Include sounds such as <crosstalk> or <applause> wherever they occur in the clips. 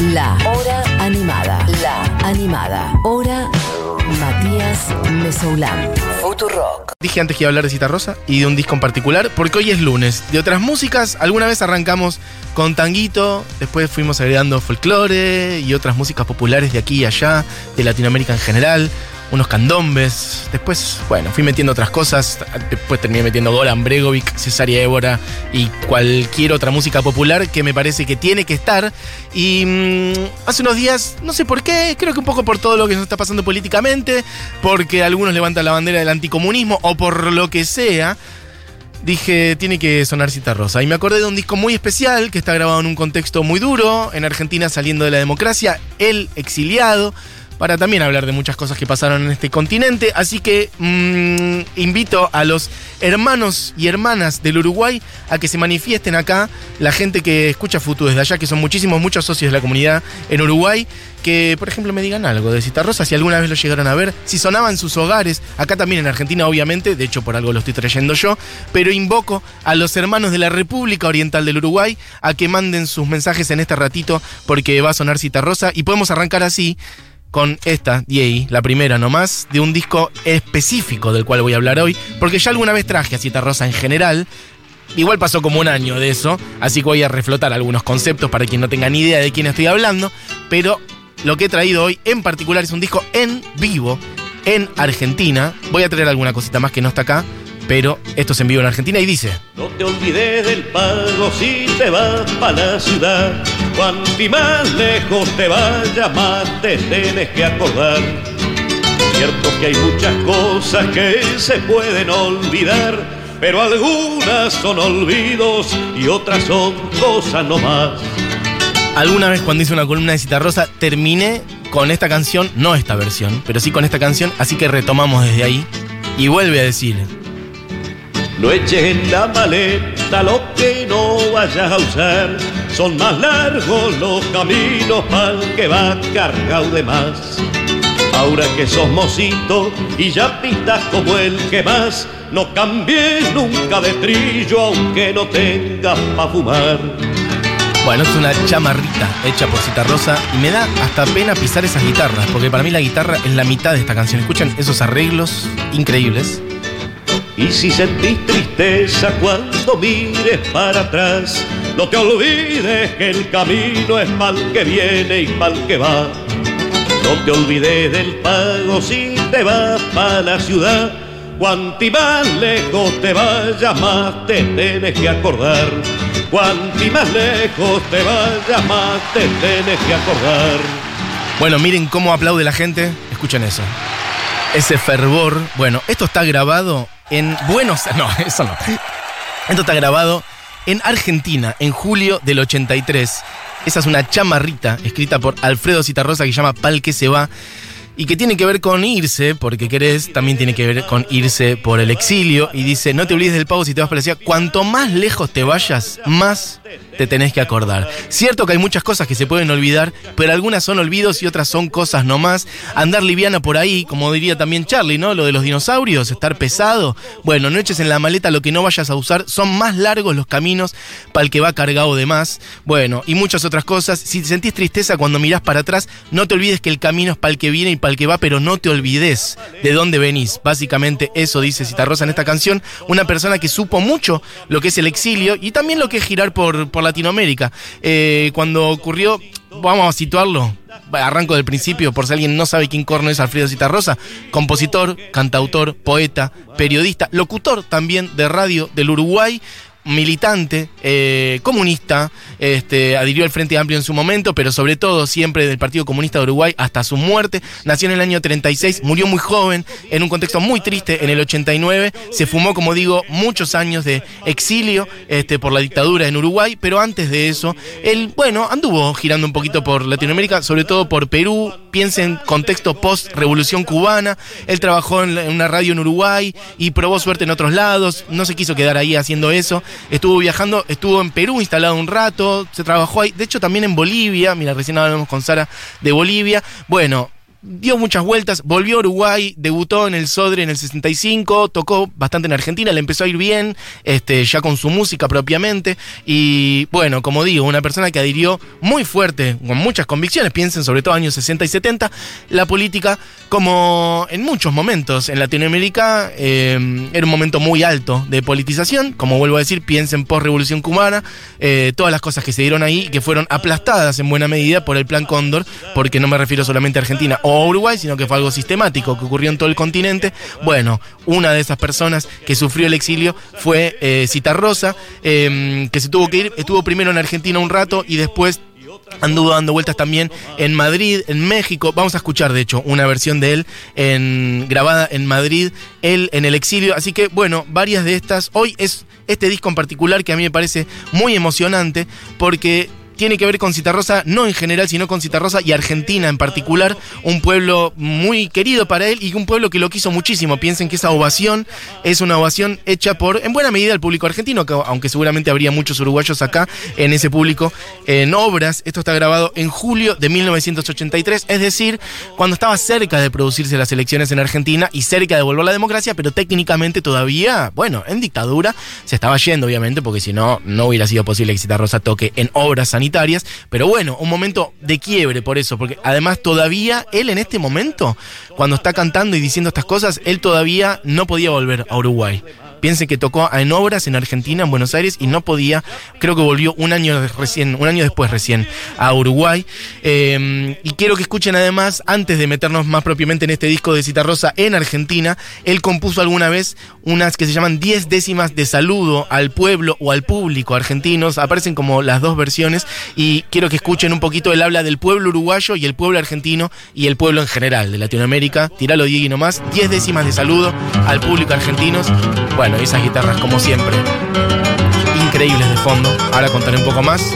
La Hora Animada. La Animada. Hora Matías Mesoulán. Futurock. Dije antes que iba a hablar de Cita Rosa y de un disco en particular, porque hoy es lunes. De otras músicas, alguna vez arrancamos con tanguito, después fuimos agregando folclore y otras músicas populares de aquí y allá, de Latinoamérica en general, unos candombes. Después, bueno, fui metiendo otras cosas. Después terminé metiendo Goran Bregovic, Cesaria Évora y cualquier otra música popular que me parece que tiene que estar. Y mm, hace unos días, no sé por qué, creo que un poco por todo lo que nos está pasando políticamente, porque algunos levantan la bandera del anticomunismo o por lo que sea dije, tiene que sonar Cita Rosa. Y me acordé de un disco muy especial que está grabado en un contexto muy duro, en Argentina saliendo de la democracia, El Exiliado, para también hablar de muchas cosas que pasaron en este continente. Así que mm, invito a los hermanos y hermanas del Uruguay a que se manifiesten acá, la gente que escucha Futu desde allá, que son muchísimos, muchos socios de la comunidad en Uruguay, que por ejemplo me digan algo de Cita Rosa, si alguna vez lo llegaron a ver, si sonaban sus hogares, acá también en Argentina obviamente, de hecho por algo lo estoy trayendo yo, pero invoco a los hermanos de la República Oriental del Uruguay a que manden sus mensajes en este ratito porque va a sonar Cita Rosa y podemos arrancar así con esta, Diei, la primera nomás, de un disco específico del cual voy a hablar hoy, porque ya alguna vez traje a Cita Rosa en general. Igual pasó como un año de eso, así que voy a reflotar algunos conceptos para quien no tenga ni idea de quién estoy hablando, pero lo que he traído hoy en particular es un disco en vivo en Argentina. Voy a traer alguna cosita más que no está acá, pero esto es en vivo en Argentina y dice... No te olvides del pago si te vas para la ciudad. Cuanto más lejos te vayas, más te tienes que acordar. Cierto que hay muchas cosas que se pueden olvidar, pero algunas son olvidos y otras son cosas no más. Alguna vez cuando hice una columna de Cita Rosa terminé con esta canción, no esta versión, pero sí con esta canción, así que retomamos desde ahí y vuelve a decir, no eches en la maleta lo que no vayas a usar. Son más largos los caminos para que va cargado de más. Ahora que sos mocito y ya pistas como el que más, no cambies nunca de trillo aunque no tengas pa' fumar. Bueno, es una chamarrita hecha por Cita Rosa y me da hasta pena pisar esas guitarras, porque para mí la guitarra es la mitad de esta canción. Escuchan esos arreglos increíbles. Y si sentís tristeza cuando mires para atrás, no te olvides que el camino es mal que viene y mal que va. No te olvides del pago si te vas para la ciudad. Cuanti más lejos te vayas, más te tienes que acordar. Cuanti más lejos te vayas, más te tienes que acordar. Bueno, miren cómo aplaude la gente. Escuchen eso. Ese fervor. Bueno, esto está grabado en Buenos <laughs> No, eso no. Esto está grabado en Argentina, en julio del 83. Esa es una chamarrita escrita por Alfredo Citarrosa que se llama Pal que se va y que tiene que ver con irse, porque querés, también tiene que ver con irse por el exilio. Y dice, no te olvides del pago si te vas para ciudad. Cuanto más lejos te vayas, más te tenés que acordar. Cierto que hay muchas cosas que se pueden olvidar, pero algunas son olvidos y otras son cosas nomás. Andar liviana por ahí, como diría también Charlie, ¿no? Lo de los dinosaurios, estar pesado. Bueno, no eches en la maleta lo que no vayas a usar. Son más largos los caminos para el que va cargado de más. Bueno, y muchas otras cosas. Si sentís tristeza cuando mirás para atrás, no te olvides que el camino es para el que viene y para el que va, pero no te olvides de dónde venís. Básicamente eso dice Citarrosa en esta canción. Una persona que supo mucho lo que es el exilio y también lo que es girar por, por Latinoamérica. Eh, cuando ocurrió, vamos a situarlo, arranco del principio, por si alguien no sabe quién corno es Alfredo Citarrosa, compositor, cantautor, poeta, periodista, locutor también de radio del Uruguay, militante, eh, comunista, este, adhirió al Frente Amplio en su momento, pero sobre todo siempre del Partido Comunista de Uruguay hasta su muerte. Nació en el año 36, murió muy joven, en un contexto muy triste en el 89. Se fumó, como digo, muchos años de exilio este, por la dictadura en Uruguay, pero antes de eso, él, bueno, anduvo girando un poquito por Latinoamérica, sobre todo por Perú. Piensen contexto post-revolución cubana. Él trabajó en una radio en Uruguay y probó suerte en otros lados. No se quiso quedar ahí haciendo eso estuvo viajando, estuvo en Perú instalado un rato, se trabajó ahí, de hecho también en Bolivia, mira, recién hablamos con Sara de Bolivia. Bueno, dio muchas vueltas, volvió a Uruguay, debutó en el Sodre en el 65, tocó bastante en Argentina, le empezó a ir bien, este, ya con su música propiamente. Y bueno, como digo, una persona que adhirió muy fuerte, con muchas convicciones, piensen sobre todo años 60 y 70, la política, como en muchos momentos en Latinoamérica, eh, era un momento muy alto de politización. Como vuelvo a decir, piensen post-revolución cubana, eh, todas las cosas que se dieron ahí, que fueron aplastadas en buena medida por el Plan Cóndor, porque no me refiero solamente a Argentina Uruguay, sino que fue algo sistemático que ocurrió en todo el continente. Bueno, una de esas personas que sufrió el exilio fue eh, Citarrosa, eh, que se tuvo que ir, estuvo primero en Argentina un rato y después Anduvo dando vueltas también en Madrid, en México. Vamos a escuchar, de hecho, una versión de él grabada en Madrid, él en el exilio. Así que, bueno, varias de estas. Hoy es este disco en particular que a mí me parece muy emocionante porque tiene que ver con Citarrosa, no en general, sino con Citarrosa y Argentina en particular, un pueblo muy querido para él y un pueblo que lo quiso muchísimo. Piensen que esa ovación es una ovación hecha por, en buena medida, el público argentino, aunque seguramente habría muchos uruguayos acá en ese público, en obras. Esto está grabado en julio de 1983, es decir, cuando estaba cerca de producirse las elecciones en Argentina y cerca de volver la democracia, pero técnicamente todavía, bueno, en dictadura, se estaba yendo, obviamente, porque si no, no hubiera sido posible que Citarrosa toque en obras sanitarias pero bueno, un momento de quiebre por eso, porque además todavía él en este momento, cuando está cantando y diciendo estas cosas, él todavía no podía volver a Uruguay. Piensen que tocó en obras en Argentina, en Buenos Aires, y no podía, creo que volvió un año recién, un año después recién a Uruguay. Eh, y quiero que escuchen además, antes de meternos más propiamente en este disco de Cita Rosa en Argentina, él compuso alguna vez unas que se llaman 10 décimas de saludo al pueblo o al público argentinos. Aparecen como las dos versiones y quiero que escuchen un poquito. Él habla del pueblo uruguayo y el pueblo argentino y el pueblo en general de Latinoamérica. Tiralo, Diego, nomás. 10 décimas de saludo al público argentino. Bueno, esas guitarras como siempre, increíbles de fondo. Ahora contaré un poco más.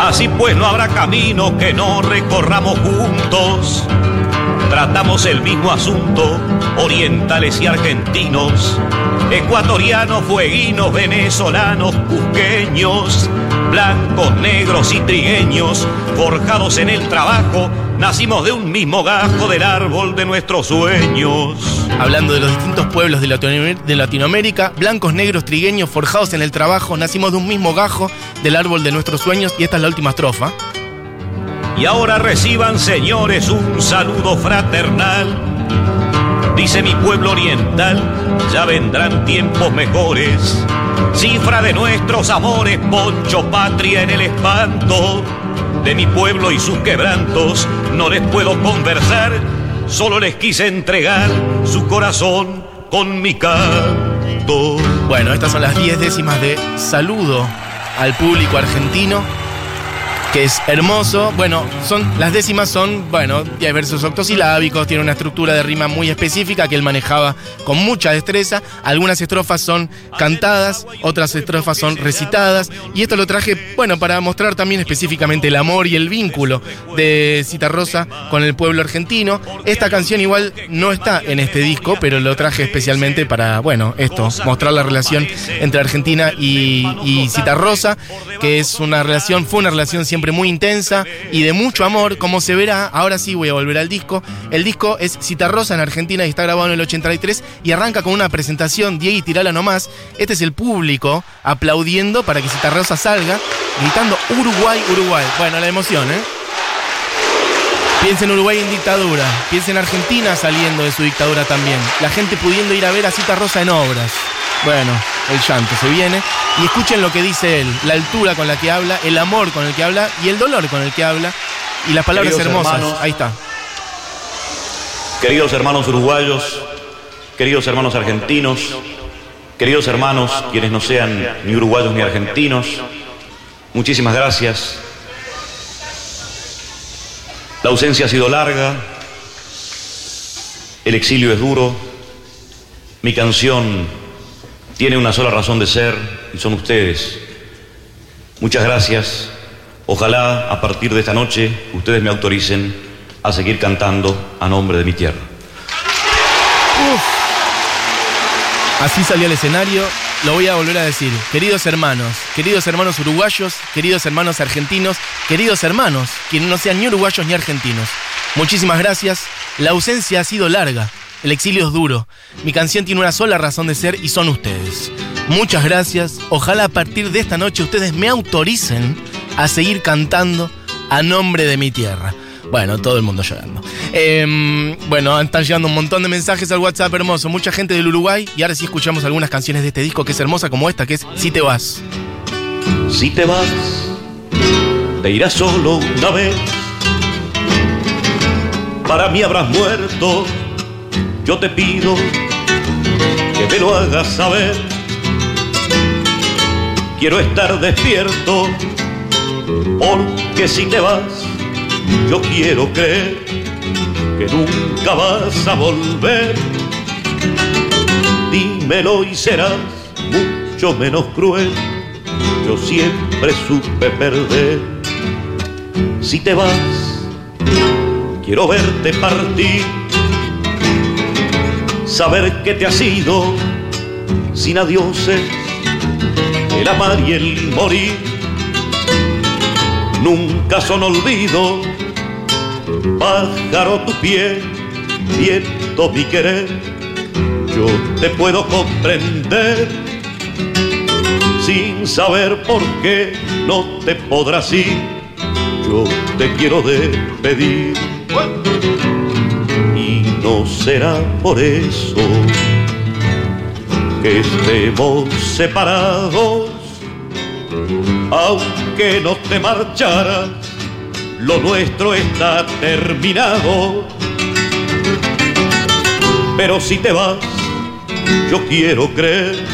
Así pues no habrá camino que no recorramos juntos. Tratamos el mismo asunto, orientales y argentinos, ecuatorianos, fueguinos, venezolanos, cusqueños, blancos, negros y trigueños, forjados en el trabajo Nacimos de un mismo gajo del árbol de nuestros sueños. Hablando de los distintos pueblos de Latinoamérica, blancos, negros, trigueños, forjados en el trabajo, nacimos de un mismo gajo del árbol de nuestros sueños y esta es la última estrofa. Y ahora reciban, señores, un saludo fraternal. Dice mi pueblo oriental, ya vendrán tiempos mejores. Cifra de nuestros amores, poncho patria en el espanto de mi pueblo y sus quebrantos no les puedo conversar, solo les quise entregar su corazón con mi canto. Bueno, estas son las diez décimas de saludo al público argentino que es hermoso. Bueno, son las décimas son, bueno, versos octosilábicos, tiene una estructura de rima muy específica que él manejaba con mucha destreza. Algunas estrofas son cantadas, otras estrofas son recitadas. Y esto lo traje, bueno, para mostrar también específicamente el amor y el vínculo de Cita Rosa con el pueblo argentino. Esta canción igual no está en este disco, pero lo traje especialmente para, bueno, esto, mostrar la relación entre Argentina y, y Cita Rosa, que es una relación, fue una relación siempre siempre muy intensa y de mucho amor, como se verá, ahora sí voy a volver al disco. El disco es Citarrosa en Argentina y está grabado en el 83 y arranca con una presentación, Diego y tirala nomás. Este es el público aplaudiendo para que Citarrosa salga, gritando Uruguay, Uruguay. Bueno, la emoción, ¿eh? Piensa en Uruguay en dictadura, piensa en Argentina saliendo de su dictadura también. La gente pudiendo ir a ver a Cita Rosa en obras. Bueno, el llanto se viene. Y escuchen lo que dice él, la altura con la que habla, el amor con el que habla y el dolor con el que habla. Y las palabras hermosas. Ahí está. Queridos hermanos uruguayos, queridos hermanos argentinos, queridos hermanos, quienes no sean ni uruguayos ni argentinos, muchísimas gracias. La ausencia ha sido larga, el exilio es duro, mi canción tiene una sola razón de ser y son ustedes. Muchas gracias. Ojalá a partir de esta noche ustedes me autoricen a seguir cantando a nombre de mi tierra. Así salió al escenario, lo voy a volver a decir. Queridos hermanos, queridos hermanos uruguayos, queridos hermanos argentinos, queridos hermanos, quienes no sean ni uruguayos ni argentinos. Muchísimas gracias. La ausencia ha sido larga. El exilio es duro. Mi canción tiene una sola razón de ser y son ustedes. Muchas gracias. Ojalá a partir de esta noche ustedes me autoricen a seguir cantando a nombre de mi tierra. Bueno, todo el mundo llorando. Em, bueno, están llegando un montón de mensajes al WhatsApp hermoso. Mucha gente del Uruguay. Y ahora sí escuchamos algunas canciones de este disco que es hermosa, como esta, que es Si te vas. Si te vas, te irás solo una vez. Para mí habrás muerto. Yo te pido que me lo hagas saber. Quiero estar despierto, porque si te vas, yo quiero creer que nunca vas a volver. Dímelo y serás mucho menos cruel. Yo siempre supe perder. Si te vas, quiero verte partir. Saber que te has ido sin adioses, el amar y el morir. Nunca son olvido pájaro tu pie, viento mi querer, yo te puedo comprender sin saber por qué no te podrás ir, yo te quiero despedir. No será por eso que estemos separados, aunque no te marcharas lo nuestro está terminado. Pero si te vas, yo quiero creer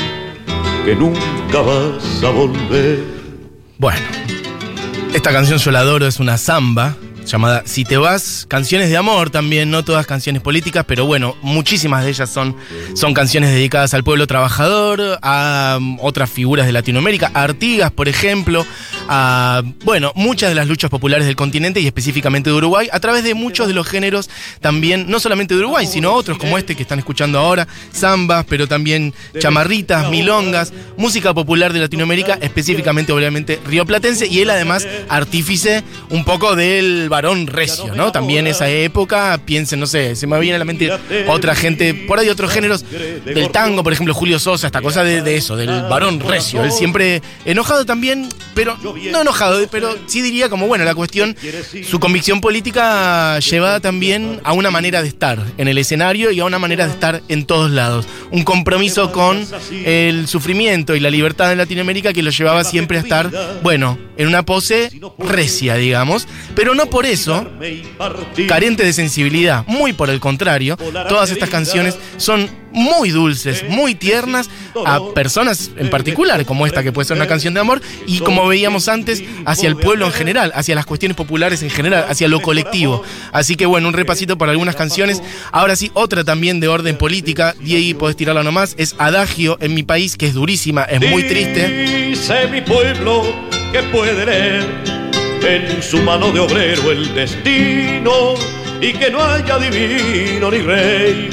que nunca vas a volver. Bueno, esta canción yo la adoro, es una samba llamada Si te vas, canciones de amor también, no todas canciones políticas, pero bueno, muchísimas de ellas son, son canciones dedicadas al pueblo trabajador, a um, otras figuras de Latinoamérica, Artigas, por ejemplo, a, bueno, muchas de las luchas populares del continente y específicamente de Uruguay, a través de muchos de los géneros también, no solamente de Uruguay, sino otros como este que están escuchando ahora, zambas, pero también chamarritas, milongas, música popular de Latinoamérica, específicamente obviamente rioplatense, y él además artífice un poco del varón recio, ¿no? También esa época, piensen, no sé, se me viene a la mente otra gente, por ahí otros géneros del tango, por ejemplo, Julio Sosa, esta cosa de, de eso, del varón recio, él siempre enojado también, pero no enojado, pero sí diría como, bueno, la cuestión, su convicción política llevada también a una manera de estar en el escenario y a una manera de estar en todos lados. Un compromiso con el sufrimiento y la libertad en Latinoamérica que lo llevaba siempre a estar, bueno, en una pose recia, digamos, pero no por eso carente de sensibilidad, muy por el contrario, todas estas canciones son muy dulces, muy tiernas a personas en particular, como esta que puede ser una canción de amor, y como veíamos antes, hacia el pueblo en general, hacia las cuestiones populares en general, hacia lo colectivo. Así que bueno, un repasito por algunas canciones. Ahora sí, otra también de orden política, Diego, podés tirarla nomás, es Adagio en mi país, que es durísima, es muy triste. Dice mi pueblo que puede leer en su mano de obrero el destino y que no haya divino ni rey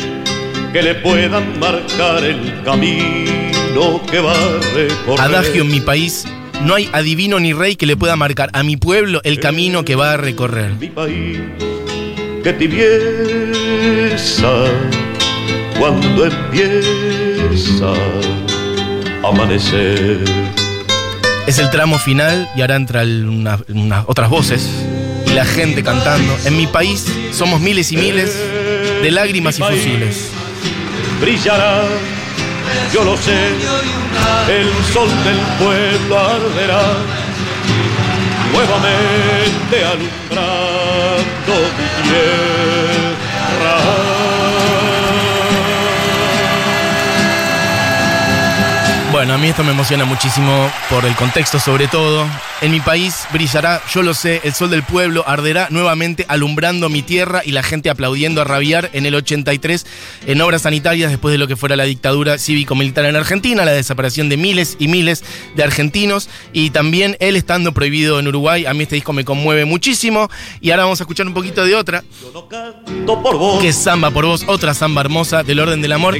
que le puedan marcar el camino que va a recorrer. Adagio en mi país, no hay adivino ni rey que le pueda marcar a mi pueblo el camino que va a recorrer. Mi país, que tibieza cuando empieza a amanecer. Es el tramo final y ahora entran una, una- otras voces y la gente cantando. En mi país somos miles y miles de lágrimas y fusiles. brillará, yo lo sé, el sol del pueblo arderá, nuevamente alumbrando mi tierra. Bueno, a mí esto me emociona muchísimo por el contexto sobre todo. En mi país brillará, yo lo sé, el sol del pueblo arderá nuevamente alumbrando mi tierra y la gente aplaudiendo a rabiar en el 83 en obras sanitarias después de lo que fuera la dictadura cívico-militar en Argentina, la desaparición de miles y miles de argentinos y también él estando prohibido en Uruguay. A mí este disco me conmueve muchísimo y ahora vamos a escuchar un poquito de otra, Yo no canto por vos. que es Samba por vos, otra samba hermosa del orden del amor.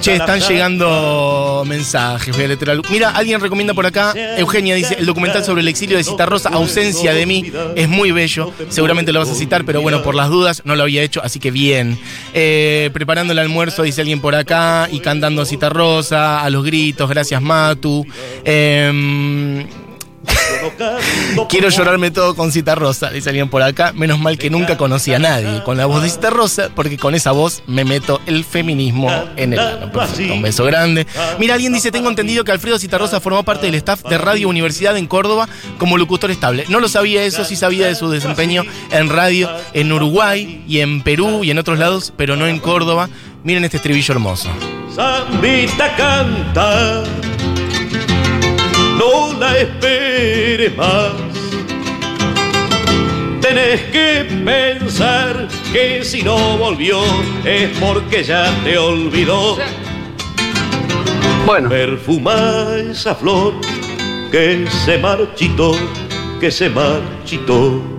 Che, están llegando mensajes. A leer algo. Mira, alguien recomienda por acá, Eugenia dice, el documental sobre el exilio de Citarrosa, Ausencia de mí, es muy bello. Seguramente lo vas a citar, pero bueno, por las dudas no lo había hecho, así que bien. Eh, preparando el almuerzo, dice alguien por acá, y cantando Citarrosa, a los gritos, gracias Matu. Eh, Quiero llorarme todo con Cita Rosa, dice alguien por acá. Menos mal que nunca conocí a nadie con la voz de Cita Rosa, porque con esa voz me meto el feminismo en el ano. Perfecto, un beso grande. Mira, alguien dice: Tengo entendido que Alfredo Citarrosa formó parte del staff de Radio Universidad en Córdoba como locutor estable. No lo sabía eso, sí sabía de su desempeño en radio en Uruguay y en Perú y en otros lados, pero no en Córdoba. Miren este estribillo hermoso. Zambita canta, no la esperes más. Tenés que pensar que si no volvió es porque ya te olvidó. Bueno, Perfuma esa flor que se marchitó, que se marchitó.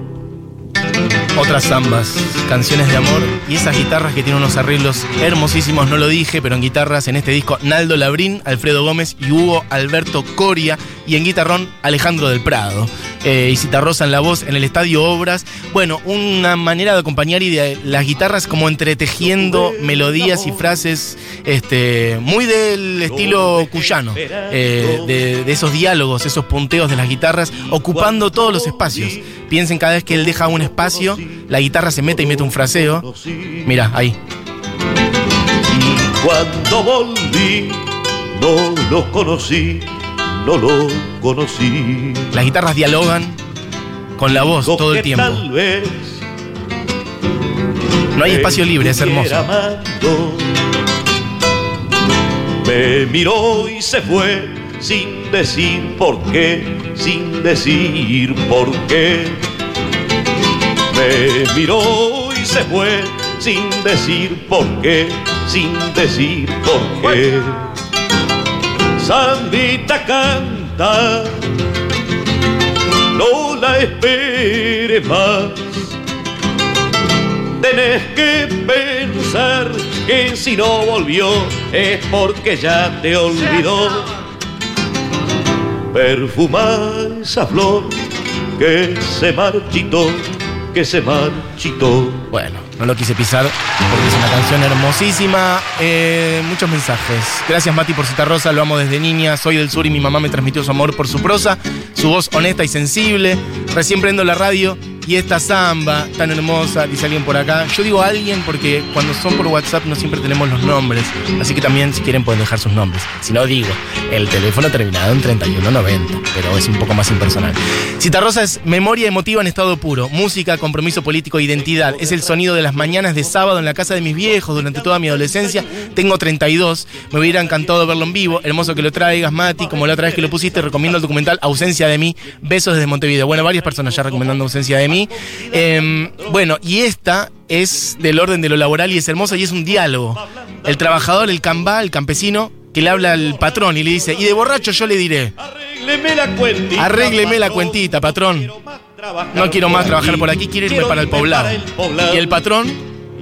Otras zambas, canciones de amor y esas guitarras que tienen unos arreglos hermosísimos, no lo dije, pero en guitarras en este disco Naldo Labrín, Alfredo Gómez y Hugo Alberto Coria y en guitarrón Alejandro del Prado. Eh, y Citarrosa en la voz en el Estadio Obras. Bueno, una manera de acompañar y de las guitarras como entretejiendo melodías y frases este, muy del estilo cuyano, eh, de, de esos diálogos, esos punteos de las guitarras, ocupando todos los espacios. Piensen cada vez que él deja un espacio, la guitarra se mete y mete un fraseo. Mira, ahí. Y cuando volví, no lo conocí, no lo conocí. Las guitarras dialogan con la voz todo el tiempo. Tal vez No hay espacio libre, es hermoso. amando. Me miró y se fue sin decir por qué, sin decir por qué. Me miró y se fue sin decir por qué, sin decir por qué. Sandita canta, no la esperes más. Tenés que pensar que si no volvió es porque ya te olvidó. Perfuma esa flor que se marchitó, que se marchitó. Bueno, no lo quise pisar porque es una canción hermosísima. Eh, muchos mensajes. Gracias Mati por citar Rosa, lo amo desde niña. Soy del sur y mi mamá me transmitió su amor por su prosa, su voz honesta y sensible. Recién prendo la radio y esta samba tan hermosa, dice alguien por acá. Yo digo alguien porque cuando son por WhatsApp no siempre tenemos los nombres. Así que también si quieren pueden dejar sus nombres. Si no digo, el teléfono terminado en 3190, pero es un poco más impersonal. Citarrosa es memoria emotiva en estado puro, música, compromiso político, identidad. Es el sonido de las mañanas de sábado en la casa de mis viejos durante toda mi adolescencia. Tengo 32, me hubiera encantado verlo en vivo. Hermoso que lo traigas, Mati. Como la otra vez que lo pusiste, recomiendo el documental Ausencia de mí. Besos desde Montevideo. Bueno, varias personas ya recomendando Ausencia de mí. Em, bueno, y esta es del orden de lo laboral y es hermosa y es un diálogo. El trabajador, el cambá, el campesino, que le habla al patrón y le dice, y de borracho yo le diré, Arrégleme la cuentita. Arrégleme la patrón. cuentita, patrón. no quiero más trabajar por aquí, quiero irme Quiero para el irme poblado. para el poblado. Y el patrón,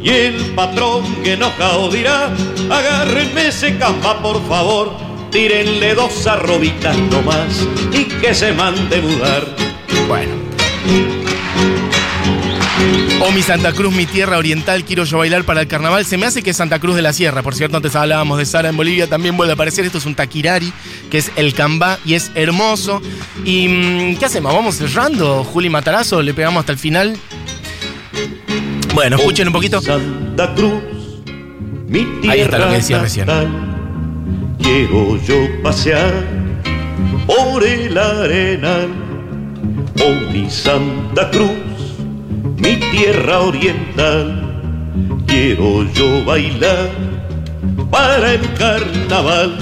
Y el patrón que enojado dirá, agárrenme ese camba por favor, tírenle dos arrobitas nomás y que se mande mudar. bueno. O mi Santa Cruz, mi tierra oriental, quiero yo bailar para el carnaval. Se me hace que es Santa Cruz de la Sierra. Por cierto, antes hablábamos de Sara en Bolivia, también vuelve a aparecer. Esto es un taquirari, que es el cambá y es hermoso. ¿Y mm, qué hacemos? ¿Vamos cerrando? Juli Matarazo, le pegamos hasta el final. Bueno, escuchen un poquito. Santa Cruz, mi tierra Ahí está lo que decía recién. Quiero yo pasear por el arenal. Oh, mi Santa Cruz, mi tierra oriental. Quiero yo bailar para el carnaval.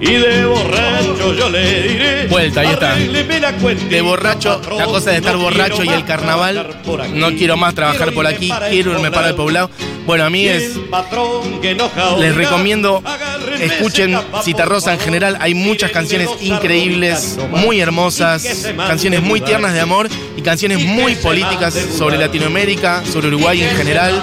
Y de borracho yo le diré. Vuelta, ahí está. "Arrégleme la cuentita, De borracho, la cosa de estar no borracho y el carnaval. No quiero más trabajar por aquí, quiero irme para el poblado. Bueno, a mí es. Les recomiendo, "Agárrenme escuchen Citarrosa en general, hay muchas canciones increíbles, muy hermosas, canciones muy mudar". tiernas de amor y canciones muy políticas sobre. Latinoamérica, sobre Uruguay en general.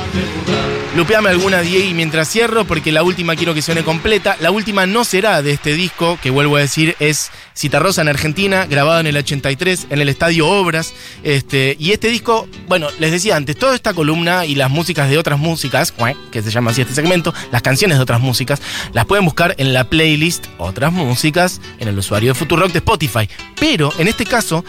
Lupeame alguna Diego mientras cierro, porque la última quiero que suene completa. La última no será de este disco, que vuelvo a decir es Citarrosa en Argentina, grabado en el 83 en el Estadio Obras. Este, y este disco, bueno, les decía antes, toda esta columna y las músicas de otras músicas, que se llama así este segmento, las canciones de otras músicas, las pueden buscar en la playlist Otras Músicas en el usuario de Futurock de Spotify. Pero en este caso,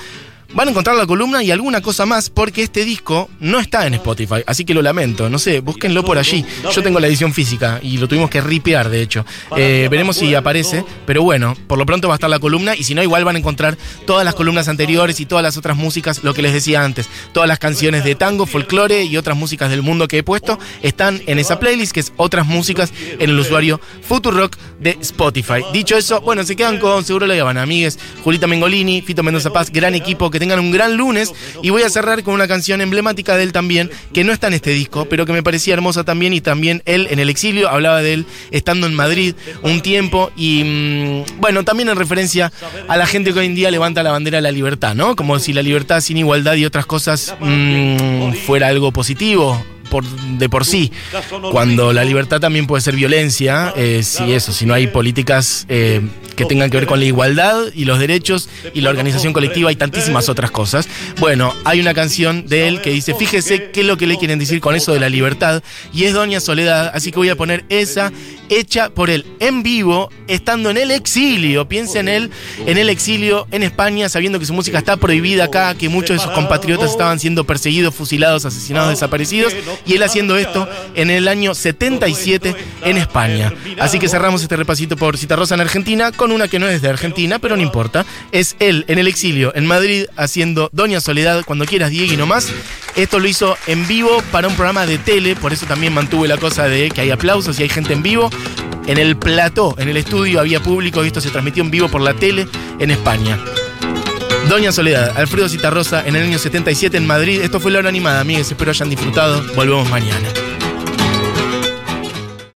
Van a encontrar la columna y alguna cosa más porque este disco no está en Spotify, así que lo lamento. No sé, búsquenlo por allí. Yo tengo la edición física y lo tuvimos que ripear, de hecho. Eh, veremos si aparece, pero bueno, por lo pronto va a estar la columna y si no, igual van a encontrar todas las columnas anteriores y todas las otras músicas, lo que les decía antes. Todas las canciones de tango, folclore y otras músicas del mundo que he puesto están en esa playlist que es otras músicas en el usuario Futurock de Spotify. Dicho eso, bueno, se quedan con Seguro la llevan amigues, Julita Mengolini, Fito Mendoza Paz, gran equipo que tengan un gran lunes. Y voy a cerrar con una canción emblemática de él también, que no está en este disco, pero que me parecía hermosa también. Y también él en el exilio hablaba de él estando en Madrid un tiempo. Y mm, bueno, también en referencia a la gente que hoy en día levanta la bandera de la libertad, ¿no? Como si la libertad sin igualdad y otras cosas mm, fuera algo positivo por, de por sí, cuando la libertad también puede ser violencia, eh, si eso, si no hay políticas eh, que tengan que ver con la igualdad y los derechos y la organización colectiva y tantísimas otras cosas. Bueno, hay una canción de él que dice, fíjese qué es lo que le quieren decir con eso de la libertad, y es Doña Soledad, así que voy a poner esa hecha por él en vivo, estando en el exilio. Piensa en él, en el exilio en España, sabiendo que su música está prohibida acá, que muchos de sus compatriotas estaban siendo perseguidos, fusilados, asesinados, desaparecidos, y él haciendo esto en el año 77 en España. Así que cerramos este repasito por Citarrosa en Argentina con una que no es de Argentina, pero no importa. Es él en el exilio en Madrid haciendo Doña Soledad, cuando quieras, Diego y no más. Esto lo hizo en vivo para un programa de tele, por eso también mantuve la cosa de que hay aplausos y hay gente en vivo. En el plató, en el estudio, había público y esto se transmitió en vivo por la tele en España. Doña Soledad, Alfredo Citarrosa en el año 77 en Madrid. Esto fue la hora animada, amigos. Espero hayan disfrutado. Volvemos mañana.